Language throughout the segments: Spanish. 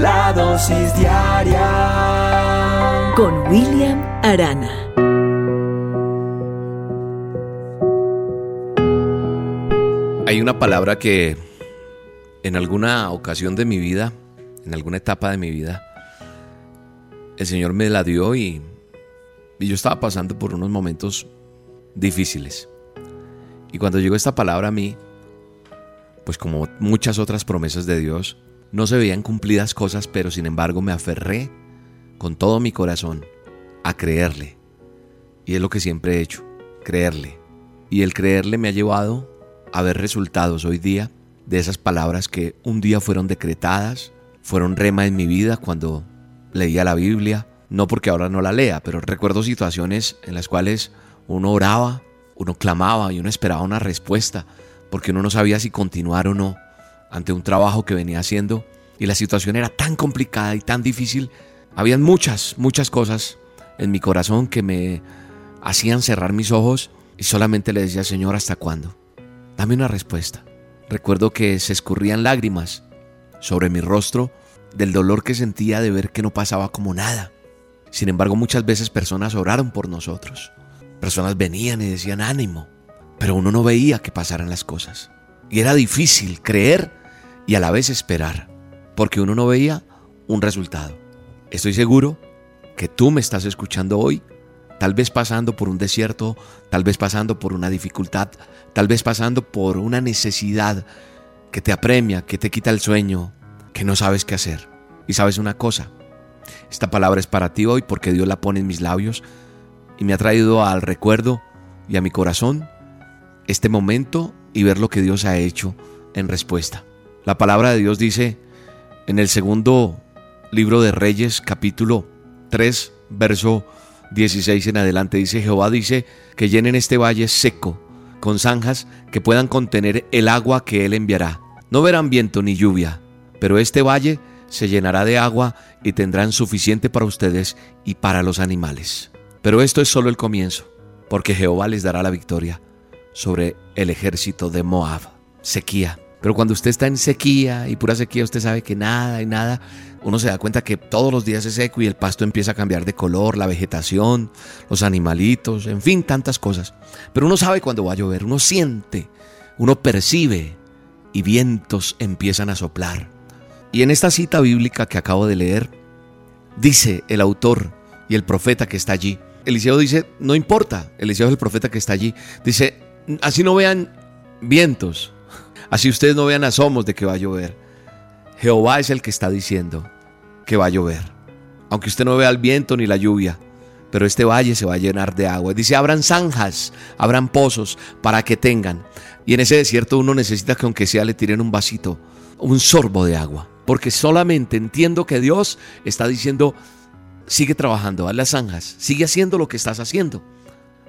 La dosis diaria con William Arana. Hay una palabra que en alguna ocasión de mi vida, en alguna etapa de mi vida, el Señor me la dio y, y yo estaba pasando por unos momentos difíciles. Y cuando llegó esta palabra a mí, pues como muchas otras promesas de Dios, no se veían cumplidas cosas, pero sin embargo me aferré con todo mi corazón a creerle. Y es lo que siempre he hecho, creerle. Y el creerle me ha llevado a ver resultados hoy día de esas palabras que un día fueron decretadas, fueron rema en mi vida cuando leía la Biblia, no porque ahora no la lea, pero recuerdo situaciones en las cuales uno oraba, uno clamaba y uno esperaba una respuesta, porque uno no sabía si continuar o no ante un trabajo que venía haciendo y la situación era tan complicada y tan difícil. Habían muchas, muchas cosas en mi corazón que me hacían cerrar mis ojos y solamente le decía, Señor, ¿hasta cuándo? Dame una respuesta. Recuerdo que se escurrían lágrimas sobre mi rostro del dolor que sentía de ver que no pasaba como nada. Sin embargo, muchas veces personas oraron por nosotros. Personas venían y decían ánimo, pero uno no veía que pasaran las cosas. Y era difícil creer y a la vez esperar, porque uno no veía un resultado. Estoy seguro que tú me estás escuchando hoy, tal vez pasando por un desierto, tal vez pasando por una dificultad, tal vez pasando por una necesidad que te apremia, que te quita el sueño, que no sabes qué hacer. Y sabes una cosa, esta palabra es para ti hoy porque Dios la pone en mis labios y me ha traído al recuerdo y a mi corazón este momento y ver lo que Dios ha hecho en respuesta. La palabra de Dios dice en el segundo libro de Reyes capítulo 3 verso 16 en adelante dice Jehová dice que llenen este valle seco con zanjas que puedan contener el agua que él enviará. No verán viento ni lluvia, pero este valle se llenará de agua y tendrán suficiente para ustedes y para los animales. Pero esto es solo el comienzo, porque Jehová les dará la victoria sobre el ejército de Moab. Sequía. Pero cuando usted está en sequía y pura sequía, usted sabe que nada y nada, uno se da cuenta que todos los días es seco y el pasto empieza a cambiar de color, la vegetación, los animalitos, en fin, tantas cosas. Pero uno sabe cuándo va a llover, uno siente, uno percibe y vientos empiezan a soplar. Y en esta cita bíblica que acabo de leer, dice el autor y el profeta que está allí, Eliseo dice, no importa, Eliseo es el profeta que está allí, dice, así no vean vientos, así ustedes no vean asomos de que va a llover. Jehová es el que está diciendo que va a llover. Aunque usted no vea el viento ni la lluvia, pero este valle se va a llenar de agua. Dice, abran zanjas, abran pozos para que tengan. Y en ese desierto uno necesita que aunque sea le tiren un vasito, un sorbo de agua. Porque solamente entiendo que Dios está diciendo, sigue trabajando, haz las zanjas, sigue haciendo lo que estás haciendo.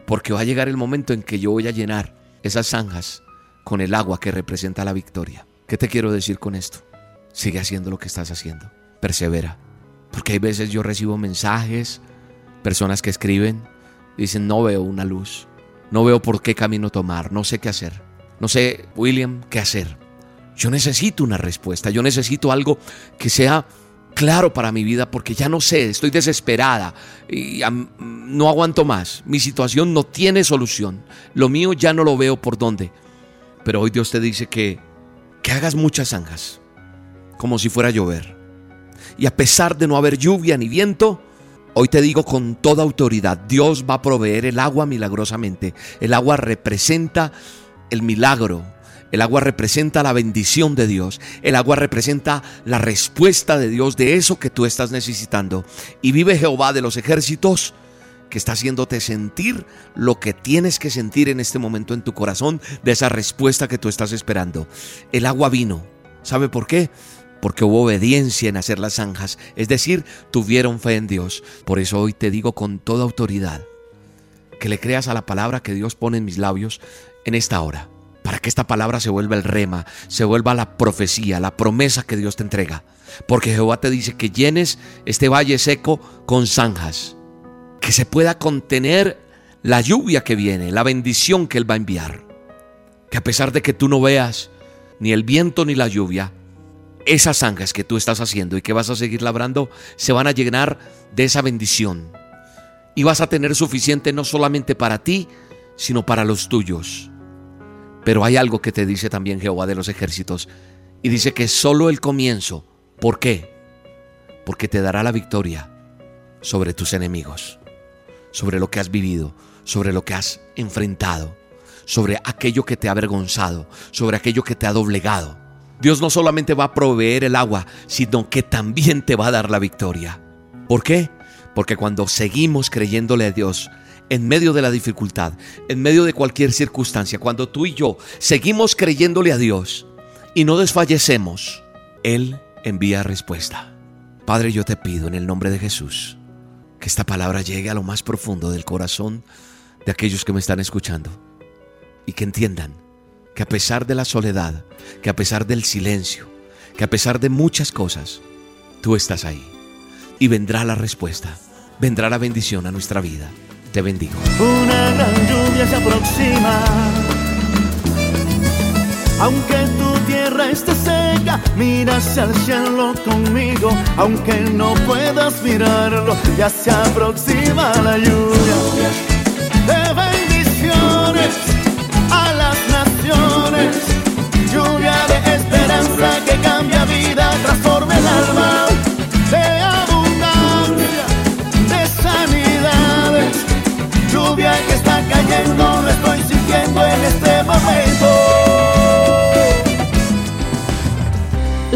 Porque va a llegar el momento en que yo voy a llenar esas zanjas con el agua que representa la victoria. ¿Qué te quiero decir con esto? Sigue haciendo lo que estás haciendo. Persevera. Porque hay veces yo recibo mensajes, personas que escriben, dicen, no veo una luz, no veo por qué camino tomar, no sé qué hacer. No sé, William, qué hacer. Yo necesito una respuesta, yo necesito algo que sea claro para mi vida porque ya no sé, estoy desesperada y no aguanto más. Mi situación no tiene solución. Lo mío ya no lo veo por dónde. Pero hoy Dios te dice que, que hagas muchas zanjas, como si fuera a llover. Y a pesar de no haber lluvia ni viento, hoy te digo con toda autoridad, Dios va a proveer el agua milagrosamente. El agua representa el milagro, el agua representa la bendición de Dios. El agua representa la respuesta de Dios de eso que tú estás necesitando. Y vive Jehová de los ejércitos que está haciéndote sentir lo que tienes que sentir en este momento en tu corazón de esa respuesta que tú estás esperando. El agua vino ¿Sabe por qué? Porque hubo obediencia en hacer las zanjas, es decir, tuvieron fe en Dios. Por eso hoy te digo con toda autoridad que le creas a la palabra que Dios pone en mis labios en esta hora, para que esta palabra se vuelva el rema, se vuelva la profecía, la promesa que Dios te entrega. Porque Jehová te dice que llenes este valle seco con zanjas, que se pueda contener la lluvia que viene, la bendición que Él va a enviar. Que a pesar de que tú no veas ni el viento ni la lluvia, esas zanjas que tú estás haciendo y que vas a seguir labrando se van a llenar de esa bendición y vas a tener suficiente no solamente para ti, sino para los tuyos. Pero hay algo que te dice también Jehová de los ejércitos, y dice que solo el comienzo. ¿Por qué? Porque te dará la victoria sobre tus enemigos, sobre lo que has vivido, sobre lo que has enfrentado, sobre aquello que te ha avergonzado, sobre aquello que te ha doblegado. Dios no solamente va a proveer el agua, sino que también te va a dar la victoria. ¿Por qué? Porque cuando seguimos creyéndole a Dios, en medio de la dificultad, en medio de cualquier circunstancia, cuando tú y yo seguimos creyéndole a Dios y no desfallecemos, Él envía respuesta. Padre, yo te pido en el nombre de Jesús que esta palabra llegue a lo más profundo del corazón de aquellos que me están escuchando y que entiendan que a pesar de la soledad, que a pesar del silencio, que a pesar de muchas cosas, tú estás ahí y vendrá la respuesta, vendrá la bendición a nuestra vida. Te bendigo. Una gran lluvia se aproxima. Aunque tu tierra esté seca, mira hacia el cielo conmigo. Aunque no puedas mirarlo, ya se aproxima la lluvia de bendiciones a las naciones. Lluvia de